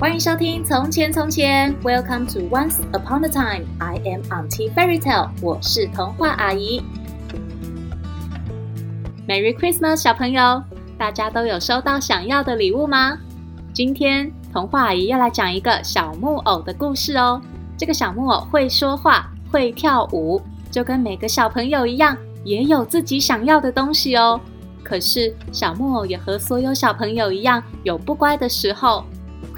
欢迎收听《从前从前》，Welcome to Once Upon a Time。I am Auntie Fairy Tale，我是童话阿姨。Merry Christmas，小朋友，大家都有收到想要的礼物吗？今天童话阿姨要来讲一个小木偶的故事哦。这个小木偶会说话，会跳舞，就跟每个小朋友一样，也有自己想要的东西哦。可是小木偶也和所有小朋友一样，有不乖的时候。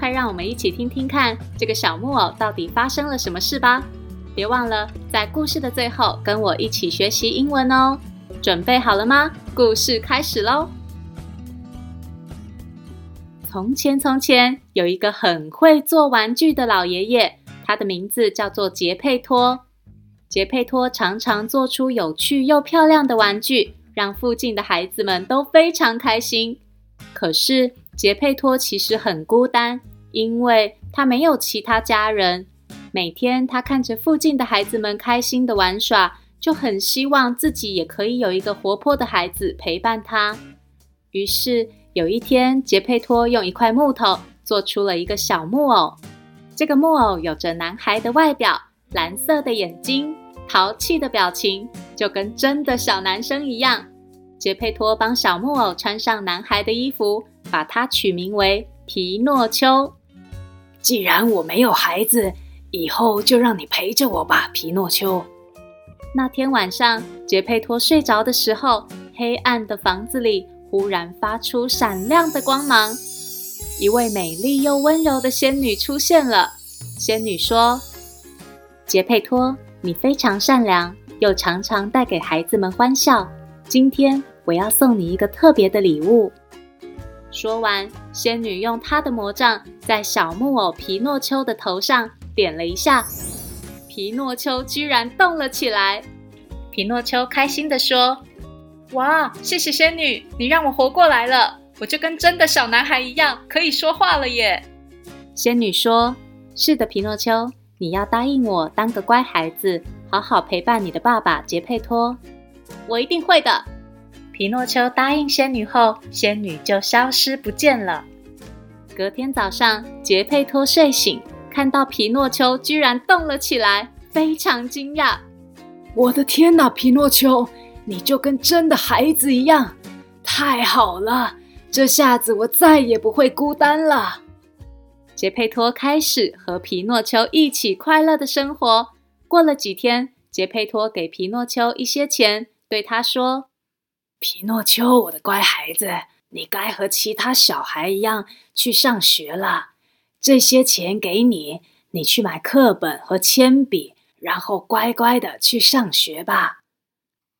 快让我们一起听听看，这个小木偶到底发生了什么事吧！别忘了在故事的最后跟我一起学习英文哦。准备好了吗？故事开始喽！从前，从前有一个很会做玩具的老爷爷，他的名字叫做杰佩托。杰佩托常常做出有趣又漂亮的玩具，让附近的孩子们都非常开心。可是，杰佩托其实很孤单，因为他没有其他家人。每天他看着附近的孩子们开心的玩耍，就很希望自己也可以有一个活泼的孩子陪伴他。于是有一天，杰佩托用一块木头做出了一个小木偶。这个木偶有着男孩的外表，蓝色的眼睛，淘气的表情，就跟真的小男生一样。杰佩托帮小木偶穿上男孩的衣服，把它取名为皮诺丘。既然我没有孩子，以后就让你陪着我吧，皮诺丘。那天晚上，杰佩托睡着的时候，黑暗的房子里忽然发出闪亮的光芒。一位美丽又温柔的仙女出现了。仙女说：“杰佩托，你非常善良，又常常带给孩子们欢笑。今天。”我要送你一个特别的礼物。说完，仙女用她的魔杖在小木偶皮诺丘的头上点了一下，皮诺丘居然动了起来。皮诺丘开心地说：“哇，谢谢仙女，你让我活过来了，我就跟真的小男孩一样可以说话了耶！”仙女说：“是的，皮诺丘，你要答应我当个乖孩子，好好陪伴你的爸爸杰佩托。我一定会的。”皮诺丘答应仙女后，仙女就消失不见了。隔天早上，杰佩托睡醒，看到皮诺丘居然动了起来，非常惊讶。我的天哪，皮诺丘，你就跟真的孩子一样，太好了！这下子我再也不会孤单了。杰佩托开始和皮诺丘一起快乐的生活。过了几天，杰佩托给皮诺丘一些钱，对他说。皮诺丘，我的乖孩子，你该和其他小孩一样去上学了。这些钱给你，你去买课本和铅笔，然后乖乖的去上学吧。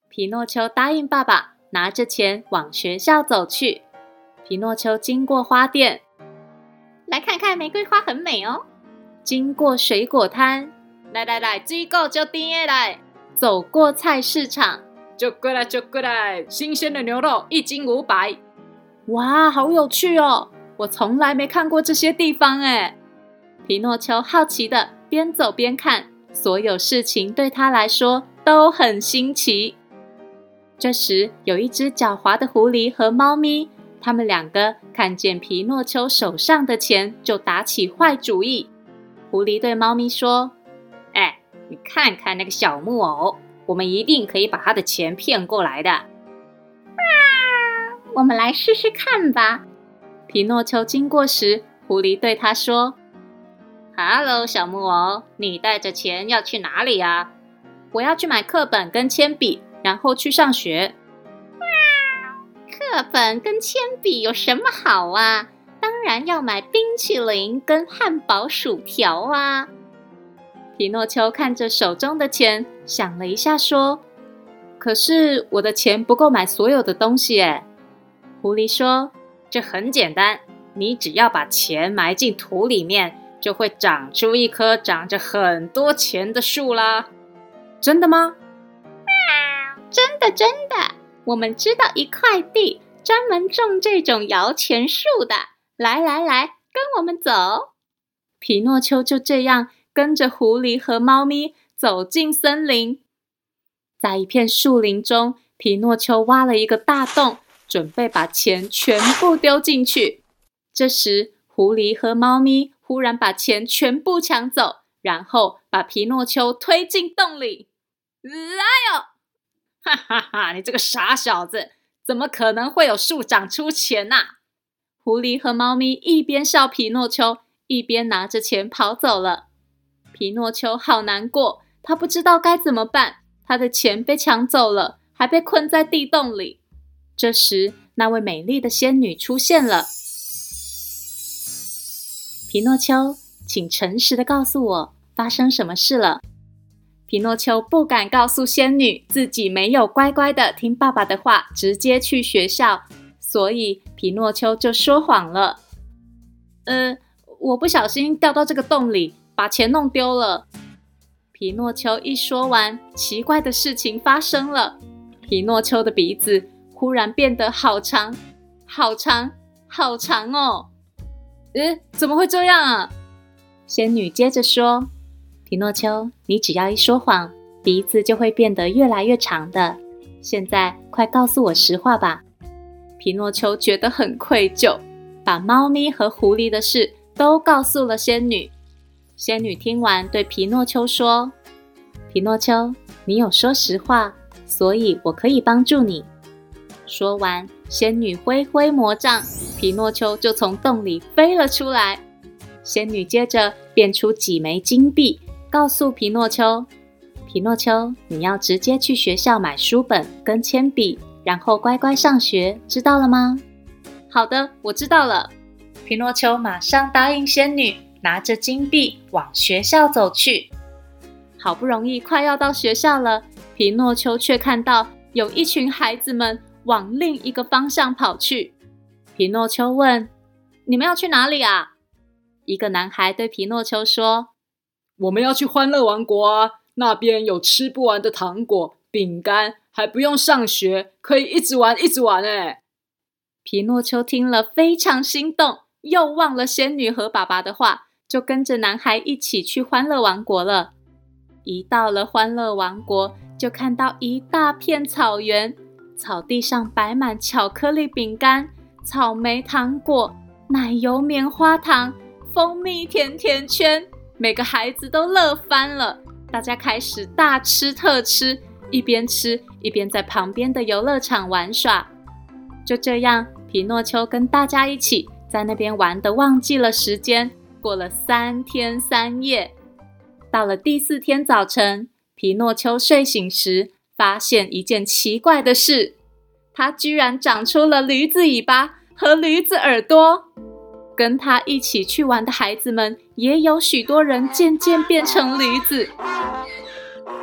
皮诺丘答应爸爸，拿着钱往学校走去。皮诺丘经过花店，来看看玫瑰花很美哦。经过水果摊，来来来，水果就甜的来。走过菜市场。就过来，就过来！新鲜的牛肉一斤五百。哇，好有趣哦！我从来没看过这些地方诶。皮诺丘好奇的边走边看，所有事情对他来说都很新奇。这时，有一只狡猾的狐狸和猫咪，他们两个看见皮诺丘手上的钱，就打起坏主意。狐狸对猫咪说：“哎，你看看那个小木偶。”我们一定可以把他的钱骗过来的。啊，我们来试试看吧。皮诺丘经过时，狐狸对他说：“Hello，小木偶，你带着钱要去哪里啊？”“我要去买课本跟铅笔，然后去上学。”“啊，课本跟铅笔有什么好啊？当然要买冰淇淋跟汉堡、薯条啊！”皮诺丘看着手中的钱，想了一下，说：“可是我的钱不够买所有的东西。”诶。狐狸说：“这很简单，你只要把钱埋进土里面，就会长出一棵长着很多钱的树啦。”“真的吗？”“啊，真的，真的。我们知道一块地，专门种这种摇钱树的。来来来，跟我们走。”皮诺丘就这样。跟着狐狸和猫咪走进森林，在一片树林中，皮诺丘挖了一个大洞，准备把钱全部丢进去。这时，狐狸和猫咪忽然把钱全部抢走，然后把皮诺丘推进洞里。哎呦！哈哈哈！你这个傻小子，怎么可能会有树长出钱呐？狐狸和猫咪一边笑皮诺丘，一边拿着钱跑走了。皮诺丘好难过，他不知道该怎么办。他的钱被抢走了，还被困在地洞里。这时，那位美丽的仙女出现了。皮诺丘，请诚实的告诉我，发生什么事了？皮诺丘不敢告诉仙女自己没有乖乖的听爸爸的话，直接去学校，所以皮诺丘就说谎了。呃，我不小心掉到这个洞里。把钱弄丢了。皮诺丘一说完，奇怪的事情发生了。皮诺丘的鼻子忽然变得好长，好长，好长哦！诶，怎么会这样啊？仙女接着说：“皮诺丘，你只要一说谎，鼻子就会变得越来越长的。现在，快告诉我实话吧。”皮诺丘觉得很愧疚，把猫咪和狐狸的事都告诉了仙女。仙女听完，对皮诺丘说：“皮诺丘，你有说实话，所以我可以帮助你。”说完，仙女挥挥魔杖，皮诺丘就从洞里飞了出来。仙女接着变出几枚金币，告诉皮诺丘：“皮诺丘，你要直接去学校买书本跟铅笔，然后乖乖上学，知道了吗？”“好的，我知道了。”皮诺丘马上答应仙女。拿着金币往学校走去，好不容易快要到学校了，皮诺丘却看到有一群孩子们往另一个方向跑去。皮诺丘问：“你们要去哪里啊？”一个男孩对皮诺丘说：“我们要去欢乐王国啊，那边有吃不完的糖果、饼干，还不用上学，可以一直玩，一直玩。”哎，皮诺丘听了非常心动，又忘了仙女和爸爸的话。就跟着男孩一起去欢乐王国了。一到了欢乐王国，就看到一大片草原，草地上摆满巧克力饼干、草莓糖果、奶油棉花糖、蜂蜜甜甜圈，每个孩子都乐翻了。大家开始大吃特吃，一边吃一边在旁边的游乐场玩耍。就这样，皮诺丘跟大家一起在那边玩得忘记了时间。过了三天三夜，到了第四天早晨，皮诺丘睡醒时，发现一件奇怪的事：他居然长出了驴子尾巴和驴子耳朵。跟他一起去玩的孩子们，也有许多人渐渐变成驴子。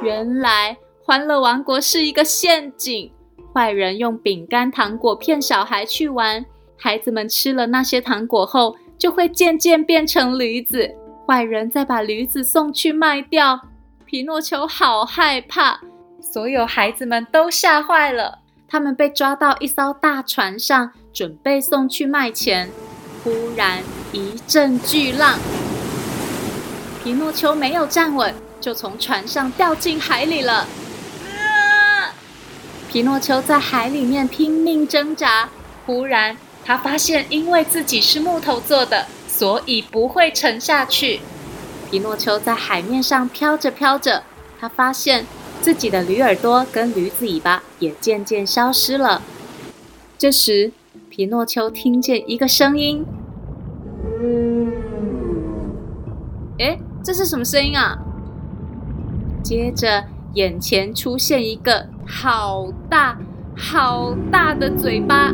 原来，欢乐王国是一个陷阱，坏人用饼干、糖果骗小孩去玩，孩子们吃了那些糖果后，就会渐渐变成驴子，坏人再把驴子送去卖掉。皮诺丘好害怕，所有孩子们都吓坏了。他们被抓到一艘大船上，准备送去卖钱。忽然一阵巨浪，皮诺丘没有站稳，就从船上掉进海里了。啊！皮诺丘在海里面拼命挣扎，忽然。他发现，因为自己是木头做的，所以不会沉下去。皮诺丘在海面上飘着飘着，他发现自己的驴耳朵跟驴子尾巴也渐渐消失了。这时，皮诺丘听见一个声音：“诶，这是什么声音啊？”接着，眼前出现一个好大好大的嘴巴。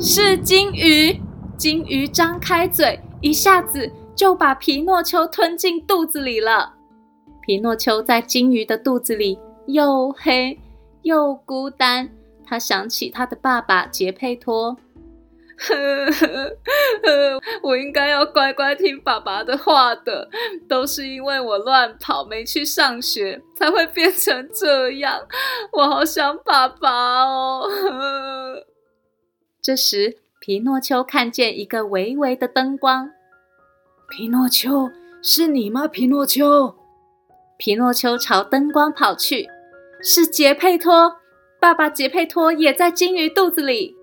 是金鱼，金鱼张开嘴，一下子就把皮诺丘吞进肚子里了。皮诺丘在金鱼的肚子里又黑又孤单，他想起他的爸爸杰佩托。呵呵呵，我应该要乖乖听爸爸的话的，都是因为我乱跑没去上学，才会变成这样。我好想爸爸哦。呵这时，皮诺丘看见一个微微的灯光。皮诺丘，是你吗？皮诺丘。皮诺丘朝灯光跑去，是杰佩托。爸爸杰佩托也在金鱼肚子里。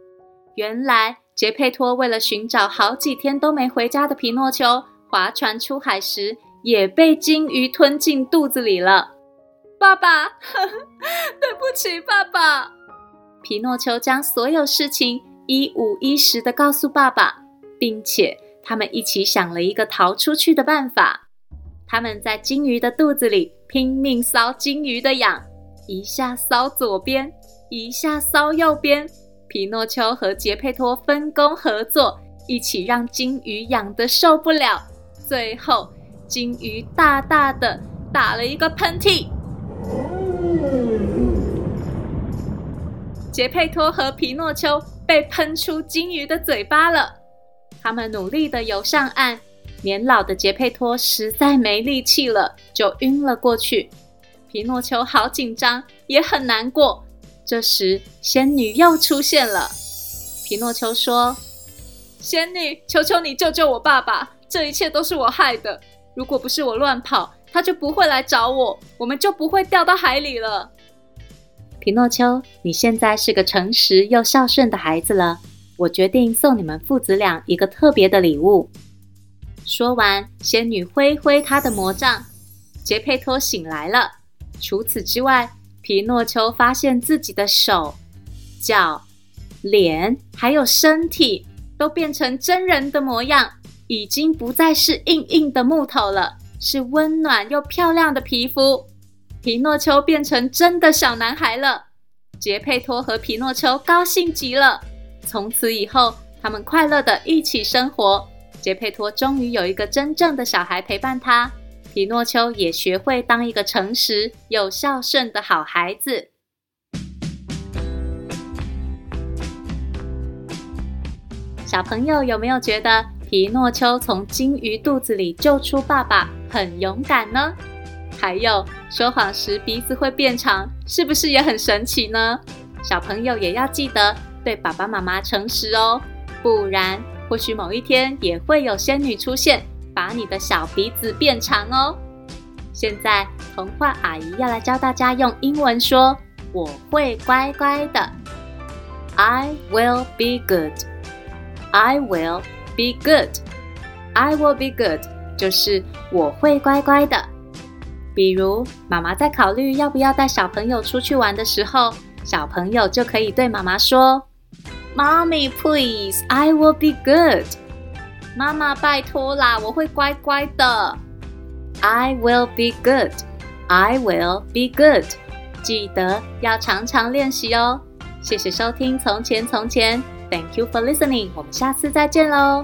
原来，杰佩托为了寻找好几天都没回家的皮诺丘，划船出海时也被鲸鱼吞进肚子里了。爸爸，呵呵，对不起，爸爸。皮诺丘将所有事情一五一十地告诉爸爸，并且他们一起想了一个逃出去的办法。他们在鲸鱼的肚子里拼命搔鲸鱼的痒，一下搔左边，一下搔右边。皮诺丘和杰佩托分工合作，一起让鲸鱼痒得受不了。最后，鲸鱼大大的打了一个喷嚏。杰佩托和皮诺丘被喷出鲸鱼的嘴巴了。他们努力的游上岸，年老的杰佩托实在没力气了，就晕了过去。皮诺丘好紧张，也很难过。这时，仙女又出现了。皮诺丘说：“仙女，求求你救救我爸爸！这一切都是我害的。如果不是我乱跑，他就不会来找我，我们就不会掉到海里了。”皮诺丘，你现在是个诚实又孝顺的孩子了。我决定送你们父子俩一个特别的礼物。说完，仙女挥挥她的魔杖，杰佩托醒来了。除此之外，皮诺丘发现自己的手、脚、脸还有身体都变成真人的模样，已经不再是硬硬的木头了，是温暖又漂亮的皮肤。皮诺丘变成真的小男孩了，杰佩托和皮诺丘高兴极了。从此以后，他们快乐地一起生活。杰佩托终于有一个真正的小孩陪伴他，皮诺丘也学会当一个诚实又孝顺的好孩子。小朋友有没有觉得皮诺丘从鲸鱼肚子里救出爸爸很勇敢呢？还有说谎时鼻子会变长，是不是也很神奇呢？小朋友也要记得对爸爸妈妈诚实哦，不然或许某一天也会有仙女出现，把你的小鼻子变长哦。现在童话阿姨要来教大家用英文说“我会乖乖的 ”，I will be good. I will be good. I will be good，就是我会乖乖的。比如，妈妈在考虑要不要带小朋友出去玩的时候，小朋友就可以对妈妈说：“Mommy, please, I will be good.” 妈妈，拜托啦，我会乖乖的。I will be good. I will be good. 记得要常常练习哦。谢谢收听《从前从前》，Thank you for listening。我们下次再见喽。